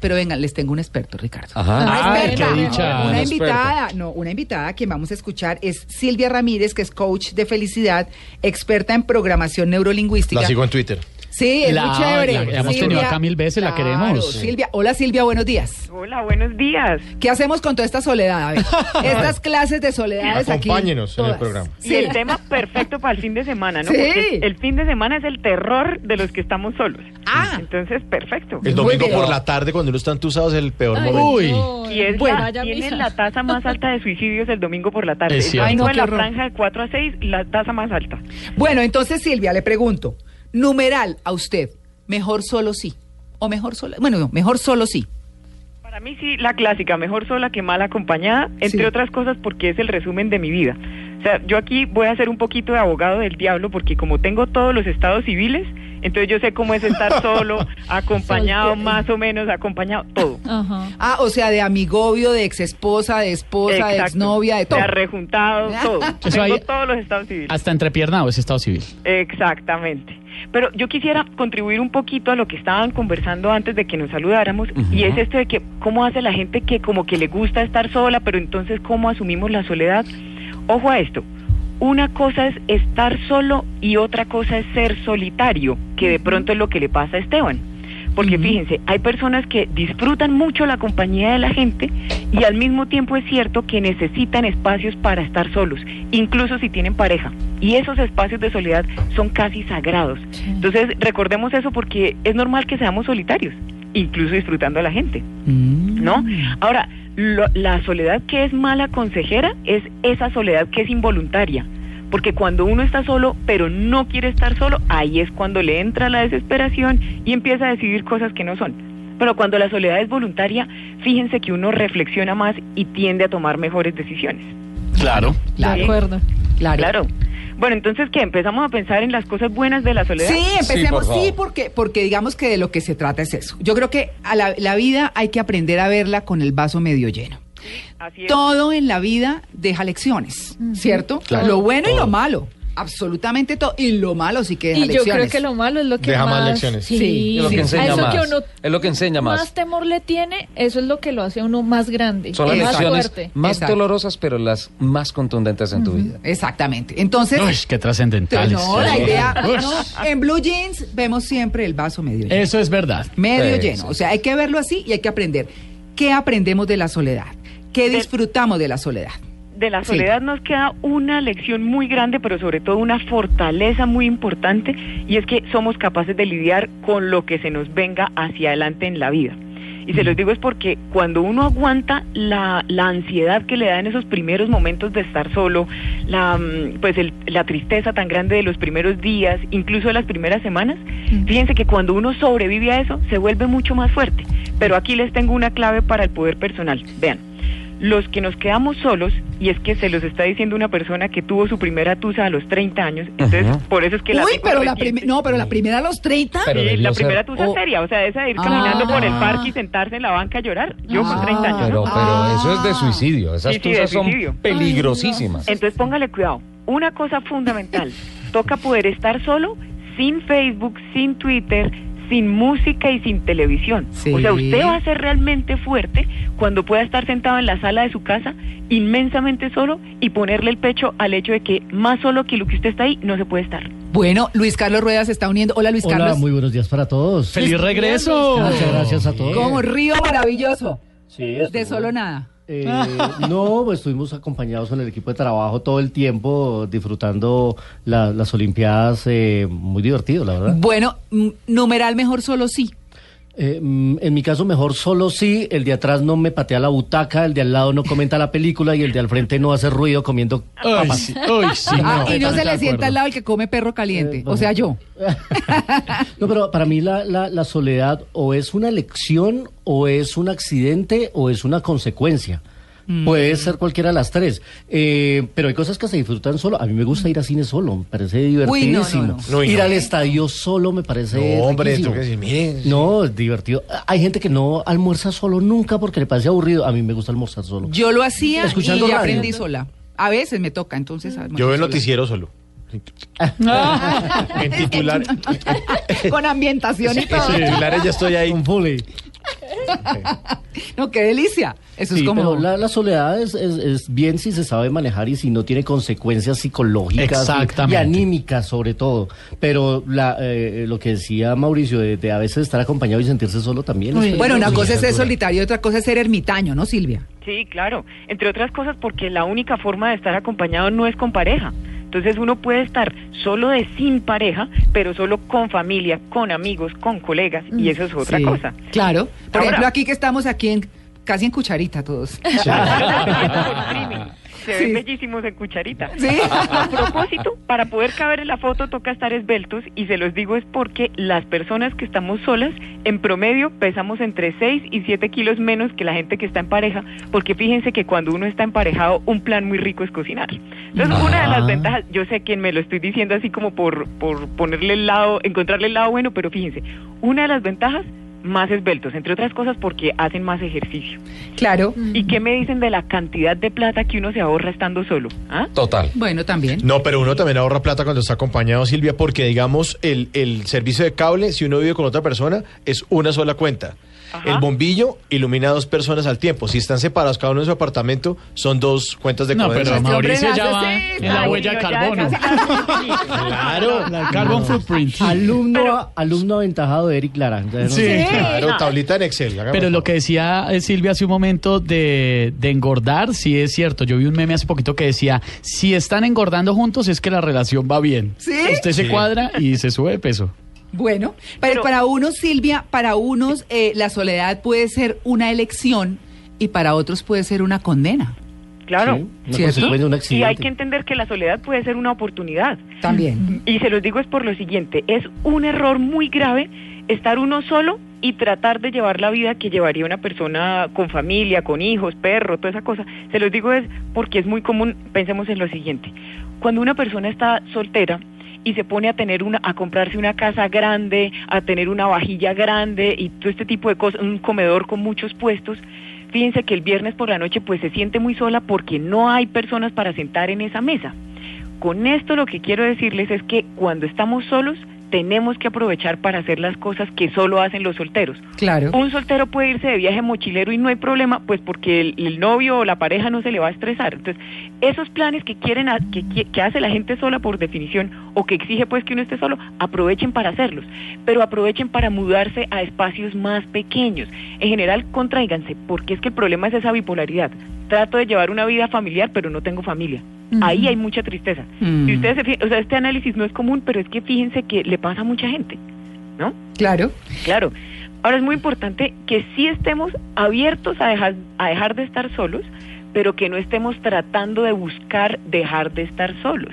Pero vengan, les tengo un experto, Ricardo. Ajá. Una Ay, experta. dicha, Una invitada, no, una invitada que vamos a escuchar es Silvia Ramírez, que es coach de felicidad, experta en programación neurolingüística. La sigo en Twitter. Sí, es La- muy chévere. la hemos tenido acá mil veces, la queremos. Silvia, hola Silvia, buenos días. Hola, buenos días. ¿Qué hacemos con toda esta soledad? A ver, estas clases de soledades aquí. Acompáñenos en el programa. Y el tema perfecto para el fin de semana, ¿no? Sí. Porque el fin de semana es el terror de los que estamos solos. Ah. Entonces, perfecto. El domingo por la tarde, cuando uno está entusado, es el peor momento. Uy, Y es Bueno. la, tiene la tasa más alta de suicidios el domingo por la tarde. Es Ay, no, en la horror. franja de 4 a 6, la tasa más alta. Bueno, entonces Silvia, le pregunto, numeral a usted, mejor solo sí. O mejor solo, bueno, no, mejor solo sí. Para mí sí, la clásica, mejor sola que mal acompañada, entre Sí. otras cosas porque es el resumen de mi vida. O sea, yo aquí voy a ser un poquito de abogado del diablo porque como tengo todos los estados civiles, entonces yo sé cómo es estar solo, acompañado, Soltero. más o menos acompañado, todo. Ajá. Ah, o sea, de amigovio, de ex esposa, de esposa, de exnovia, de todo. De arrejuntado, todo. Eso Tengo ahí- todos los estados civiles. hasta entrepiernado ese estado civil. Exactamente. Pero yo quisiera contribuir un poquito a lo que estaban conversando antes de que nos saludáramos y es esto de que cómo hace la gente que como que le gusta estar sola, pero entonces cómo asumimos la soledad. Ojo a esto. Una cosa es estar solo y otra cosa es ser solitario, que de pronto es lo que le pasa a Esteban. Porque fíjense, hay personas que disfrutan mucho la compañía de la gente y al mismo tiempo es cierto que necesitan espacios para estar solos, incluso si tienen pareja. Y esos espacios de soledad son casi sagrados. Entonces, recordemos eso porque es normal que seamos solitarios, incluso disfrutando a la gente. Mm. ¿no? Ahora, lo- la soledad que es mala consejera es esa soledad que es involuntaria. Porque cuando uno está solo, pero no quiere estar solo, ahí es cuando le entra la desesperación y empieza a decidir cosas que no son. Pero cuando la soledad es voluntaria, fíjense que uno reflexiona más y tiende a tomar mejores decisiones. Claro. Claro. De acuerdo. Claro. Claro. Bueno, entonces, ¿qué? ¿Empezamos a pensar en las cosas buenas de la soledad? Sí, empecemos, Sí, por sí, favor. porque, porque digamos que de lo que se trata es eso. Yo creo que a la, la vida hay que aprender a verla con el vaso medio lleno. Así es. Todo en la vida deja lecciones, ¿cierto? Claro. Lo bueno y lo malo. Absolutamente todo. Y lo malo sí que deja Y yo lecciones. creo que lo malo es lo que Deja más más... lecciones. Sí, Sí, Es lo que enseña eso más. que uno es lo que enseña más. más temor le tiene, eso es lo que lo hace a uno más grande, Son las más lecciones fuerte. más Exacto. dolorosas, pero las más contundentes en tu vida. Exactamente. Entonces, Uy, qué trascendentales. no, la idea, no, en Blue Jeans vemos siempre el vaso medio lleno. Eso es verdad. medio Sí, lleno. sí. O sea, hay que verlo así y hay que aprender. ¿Qué aprendemos de la soledad? ¿Qué De- disfrutamos de la soledad? De la Sí. soledad nos queda una lección muy grande, pero sobre todo una fortaleza muy importante, y es que somos capaces de lidiar con lo que se nos venga hacia adelante en la vida. Y se los digo es porque cuando uno aguanta la, la ansiedad que le da en esos primeros momentos de estar solo, la, mm, pues el- la tristeza tan grande de los primeros días, incluso de las primeras semanas, fíjense que cuando uno sobrevive a eso, se vuelve mucho más fuerte. Pero aquí les tengo una clave para el poder personal. Vean, los que nos quedamos solos, y es que se los está diciendo una persona que tuvo su primera tusa a los 30 años, entonces por eso es que la Uy, pero la no, pero la primera a los 30. Pero Sí, debió la ser- primera tusa Oh. seria, o sea, esa de ir Ah. caminando por el parque y sentarse en la banca a llorar. Yo con Ah. 30 años. Pero, ¿no? pero eso es de suicidio. Esas Sí, tusas son peligrosísimas. Entonces póngale cuidado. Una cosa fundamental, toca poder estar solo, sin Facebook, sin Twitter, sin música y sin televisión. Sí. O sea, usted va a ser realmente fuerte cuando pueda estar sentado en la sala de su casa, inmensamente solo, y ponerle el pecho al hecho de que más solo que lo que usted está ahí, no se puede estar. Bueno, Luis Carlos Rueda se está uniendo. Hola, Luis Hola, Carlos. muy buenos días para todos. ¡Feliz regreso! Muchas gracias a todos. Como río maravilloso. Sí, De solo nada. Eh, no, pues estuvimos acompañados con el equipo de trabajo todo el tiempo, disfrutando la- las Olimpiadas, eh, muy divertido, la verdad. Bueno, mm, numeral mejor solo sí. Eh, mm, en mi caso, mejor solo sí. El de atrás no me patea la butaca, el de al lado no comenta la película y el de al frente no hace ruido comiendo Ay, papas. sí, ay, sí, Ah, y no se le sienta al lado el que come perro caliente. Eh, o sea, yo. No, pero para mí la, la, la soledad o es una elección, o es un accidente, o es una consecuencia. Mm. Puede ser cualquiera de las tres. Eh, pero hay cosas que se disfrutan solo. A mí me gusta ir a cine solo, me parece divertidísimo. no. Ir no. al estadio solo me parece. No, hombre, riquísimo. tú que decir, miren. No, es divertido. Hay gente que no almuerza solo nunca porque le parece aburrido. A mí me gusta almorzar solo. Yo lo hacía Escuchando y radio. aprendí sola. A veces me toca, entonces. Yo veo el noticiero solo. en titular. Con ambientación y todo. En titulares ya estoy ahí. Con No, qué delicia. Eso Sí, es como. pero la, la soledad es, es- es bien si se sabe manejar y si no tiene consecuencias psicológicas y- anímicas sobre todo. Pero la, eh, lo que decía Mauricio, de, de a veces estar acompañado y sentirse solo también. es Bueno, una cosa es ser solitario y otra cosa es ser ermitaño, ¿no, Silvia? Sí, claro. Entre otras cosas porque la única forma de estar acompañado no es con pareja. Entonces uno puede estar solo de sin pareja, pero solo con familia, con amigos, con colegas, y eso es otra Sí, cosa. Claro. Por Ahora- ejemplo, aquí que estamos aquí en casi en cucharita todos. Se ven Sí. bellísimos en cucharita. Sí. A propósito, para poder caber en la foto toca estar esbeltos y se los digo es porque las personas que estamos solas, en promedio pesamos entre 6 y 7 kilos menos que la gente que está en pareja, porque fíjense que cuando uno está emparejado, un plan muy rico es cocinar. Entonces, una de las Ah. ventajas, yo sé que me lo estoy diciendo así como por, por ponerle el lado, encontrarle el lado bueno, pero fíjense, una de las ventajas, más esbeltos, entre otras cosas porque hacen más ejercicio. Claro. ¿Y qué me dicen de la cantidad de plata que uno se ahorra estando solo? ¿Ah? Total. Bueno, también. No, pero uno también ahorra plata cuando está acompañado, Silvia, porque digamos, el, el servicio de cable, si uno vive con otra persona, es una sola cuenta. Ajá. El bombillo ilumina a dos personas al tiempo. Si están separados cada uno en su apartamento, son dos cuentas de No, pero Este Mauricio ya nace va en la huella de no, ya carbono. Claro, la carbon footprint. Alumno, alumno aventajado de Eric Lara. Ya no Sí. sé. Claro, tablita en Excel. Pero lo que decía eh, Silvia hace un momento de, de engordar, sí es cierto. Yo vi un meme hace poquito que decía, si están engordando juntos es que la relación va bien. ¿Sí? Usted se Sí. cuadra y se sube de peso. Bueno, pero, Pero- para unos, Silvia, para unos eh, la soledad puede ser una elección y para otros puede ser una condena. Claro. Sí, una un Y hay que entender que la soledad puede ser una oportunidad. También. Y se los digo es por lo siguiente, es un error muy grave estar uno solo y tratar de llevar la vida que llevaría una persona con familia, con hijos, perro, toda esa cosa. Se los digo es porque es muy común, pensemos en lo siguiente. Cuando una persona está soltera y se pone a tener una a comprarse una casa grande, a tener una vajilla grande y todo este tipo de cosas, un comedor con muchos puestos, fíjense que el viernes por la noche pues se siente muy sola porque no hay personas para sentar en esa mesa. Con esto lo que quiero decirles es que cuando estamos solos tenemos que aprovechar para hacer las cosas que solo hacen los solteros. Claro. Un soltero puede irse de viaje mochilero y no hay problema, pues porque el, el novio o la pareja no se le va a estresar. Entonces, esos planes que quieren, a- que, qui- que hace la gente sola por definición o que exige pues que uno esté solo, aprovechen para hacerlos, pero aprovechen para mudarse a espacios más pequeños. En general, contráiganse, porque es que el problema es esa bipolaridad. Trato de llevar una vida familiar, pero no tengo familia. Ahí hay mucha tristeza. Mm. Ustedes, se fijan- o sea, este análisis no es común, pero es que fíjense que le pasa a mucha gente, ¿no? Claro. Claro. Ahora es muy importante que sí estemos abiertos a dejar, a dejar de estar solos, pero que no estemos tratando de buscar dejar de estar solos.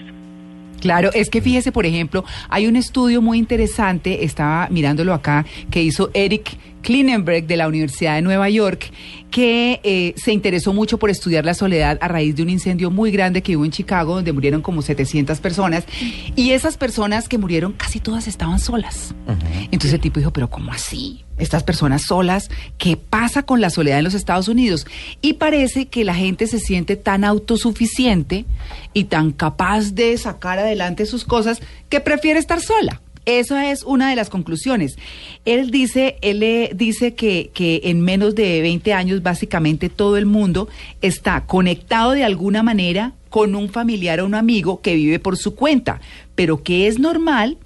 Claro, es que fíjese, por ejemplo, hay un estudio muy interesante, estaba mirándolo acá, que hizo Eric Klinenberg de la Universidad de Nueva York, que eh, se interesó mucho por estudiar la soledad a raíz de un incendio muy grande que hubo en Chicago, donde murieron como 700 personas, y esas personas que murieron casi todas estaban solas. Entonces el tipo dijo, pero ¿cómo así? Estas personas solas, ¿qué pasa con la soledad en los Estados Unidos? Y parece que la gente se siente tan autosuficiente y tan capaz de sacar adelante sus cosas que prefiere estar sola. Esa es una de las conclusiones. Él dice, él eh, dice que, que en menos de 20 años básicamente todo el mundo está conectado de alguna manera con un familiar o un amigo que vive por su cuenta, pero que es normal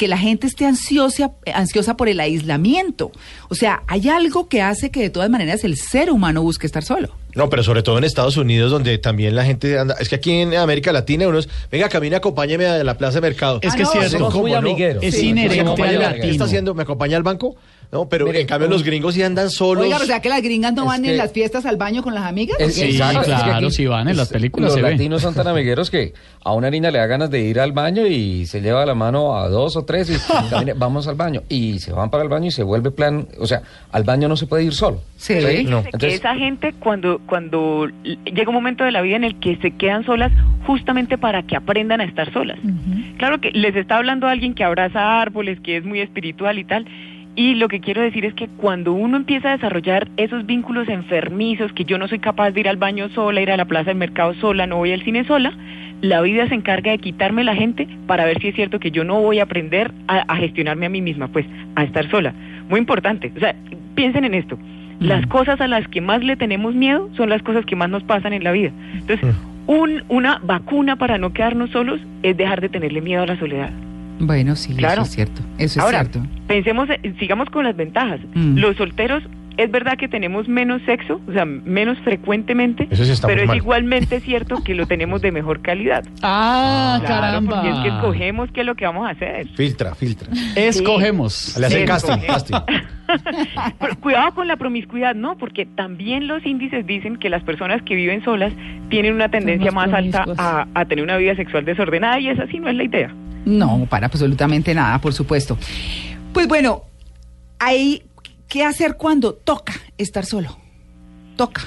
que, la gente esté ansiosa, ansiosa por el aislamiento. O sea, hay algo que hace que de todas maneras el ser humano busque estar solo. No, pero sobre todo en Estados Unidos, donde también la gente anda. Es que aquí en América Latina uno es, venga, camina, acompáñeme a la plaza de mercado. Es Ah, que no, es cierto. somos muy. Es Sí, inherente al ¿Qué está haciendo? ¿Me acompaña al banco? No, pero Mire, en cambio los gringos sí andan solos. Oiga, o sea que las gringas no Es van en que- las fiestas al baño con las amigas. Es- Sí, exacto, es que claro, aquí sí van, en las películas Los latinos son tan amigueros que a una niña le da ganas de ir al baño y se lleva la mano a dos o tres y camine, vamos al baño. Y se van para el baño y se vuelve plan. O sea, al baño no se puede ir solo. Sí. No. Entonces- esa gente cuando cuando llega un momento de la vida en el que se quedan solas justamente para que aprendan a estar solas. Claro que les está hablando alguien que abraza árboles, que es muy espiritual y tal. Y lo que quiero decir es que cuando uno empieza a desarrollar esos vínculos enfermizos, que yo no soy capaz de ir al baño sola, ir a la plaza del mercado sola, no voy al cine sola, la vida se encarga de quitarme la gente para ver si es cierto que yo no voy a aprender a, a gestionarme a mí misma, pues a estar sola. Muy importante. O sea, piensen en esto. Las cosas a las que más le tenemos miedo son las cosas que más nos pasan en la vida. Entonces, un, una vacuna para no quedarnos solos es dejar de tenerle miedo a la soledad. Bueno, sí, Claro. eso es cierto. Eso es cierto. pensemos, eh, sigamos con las ventajas. Mm. Los solteros, es verdad que tenemos menos sexo, o sea, menos frecuentemente, Eso sí está pero es mal. igualmente cierto que lo tenemos de mejor calidad. Ah, Claro, caramba. porque es que escogemos qué es lo que vamos a hacer. Filtra, filtra. Escogemos. Le hacen casting, escogemos. casting. Pero cuidado con la promiscuidad, ¿no? Porque también los índices dicen que las personas que viven solas tienen una tendencia más más alta a tener una vida sexual desordenada y esa sí no es la idea. No, para absolutamente nada, por supuesto. Pues bueno, hay que hacer cuando toca estar solo. Toca.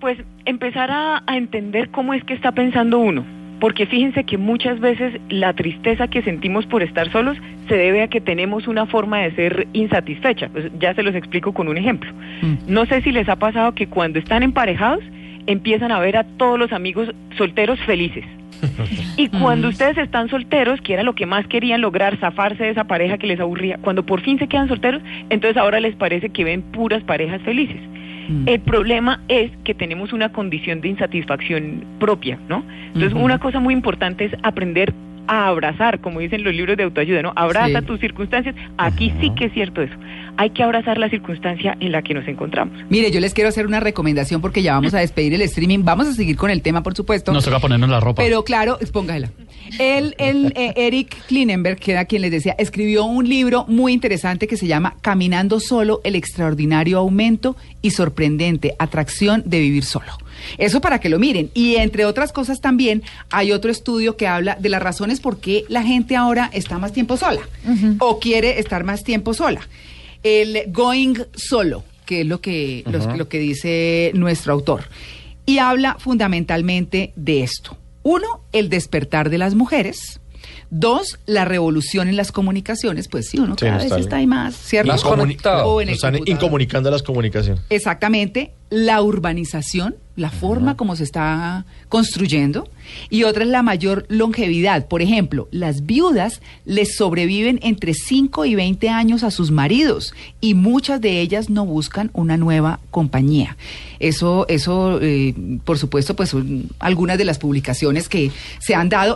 Pues empezar a, a entender cómo es que está pensando uno. Porque fíjense que muchas veces la tristeza que sentimos por estar solos se debe a que tenemos una forma de ser insatisfecha. Pues ya se los explico con un ejemplo. Mm. No sé si les ha pasado que cuando están emparejados empiezan a ver a todos los amigos solteros felices. Y cuando ustedes están solteros, que era lo que más querían lograr, zafarse de esa pareja que les aburría, cuando por fin se quedan solteros, entonces ahora les parece que ven puras parejas felices. Mm. El problema es que tenemos una condición de insatisfacción propia, ¿no? Entonces, una cosa muy importante es aprender a abrazar, como dicen los libros de autoayuda, ¿no? Abraza Sí. tus circunstancias. Aquí sí que es cierto eso. Hay que abrazar la circunstancia en la que nos encontramos. Mire, yo les quiero hacer una recomendación porque ya vamos a despedir el streaming. Vamos a seguir con el tema, por supuesto. Nos toca ponernos la ropa. Pero claro, póngala. Él, él, eh, Eric Klinenberg, que era quien les decía, escribió un libro muy interesante que se llama Caminando solo, el extraordinario aumento y sorprendente atracción de vivir solo. Eso para que lo miren. Y entre otras cosas también hay otro estudio que habla de las razones por qué la gente ahora está más tiempo sola o quiere estar más tiempo sola. El going solo, que es lo que, los- lo que dice nuestro autor. Y habla fundamentalmente de esto. Uno, el despertar de las mujeres. Dos, la revolución en las comunicaciones. Pues sí, uno Sí, cada vez está- está ahí más, ¿cierto? Conectado. O en Nos están computador. incomunicando las comunicaciones. Exactamente, la urbanización, la forma como se está construyendo, y otra es la mayor longevidad. Por ejemplo, las viudas les sobreviven entre 5 y 20 años a sus maridos y muchas de ellas no buscan una nueva compañía. Eso, eso, eh, por supuesto, pues son algunas de las publicaciones que se han dado.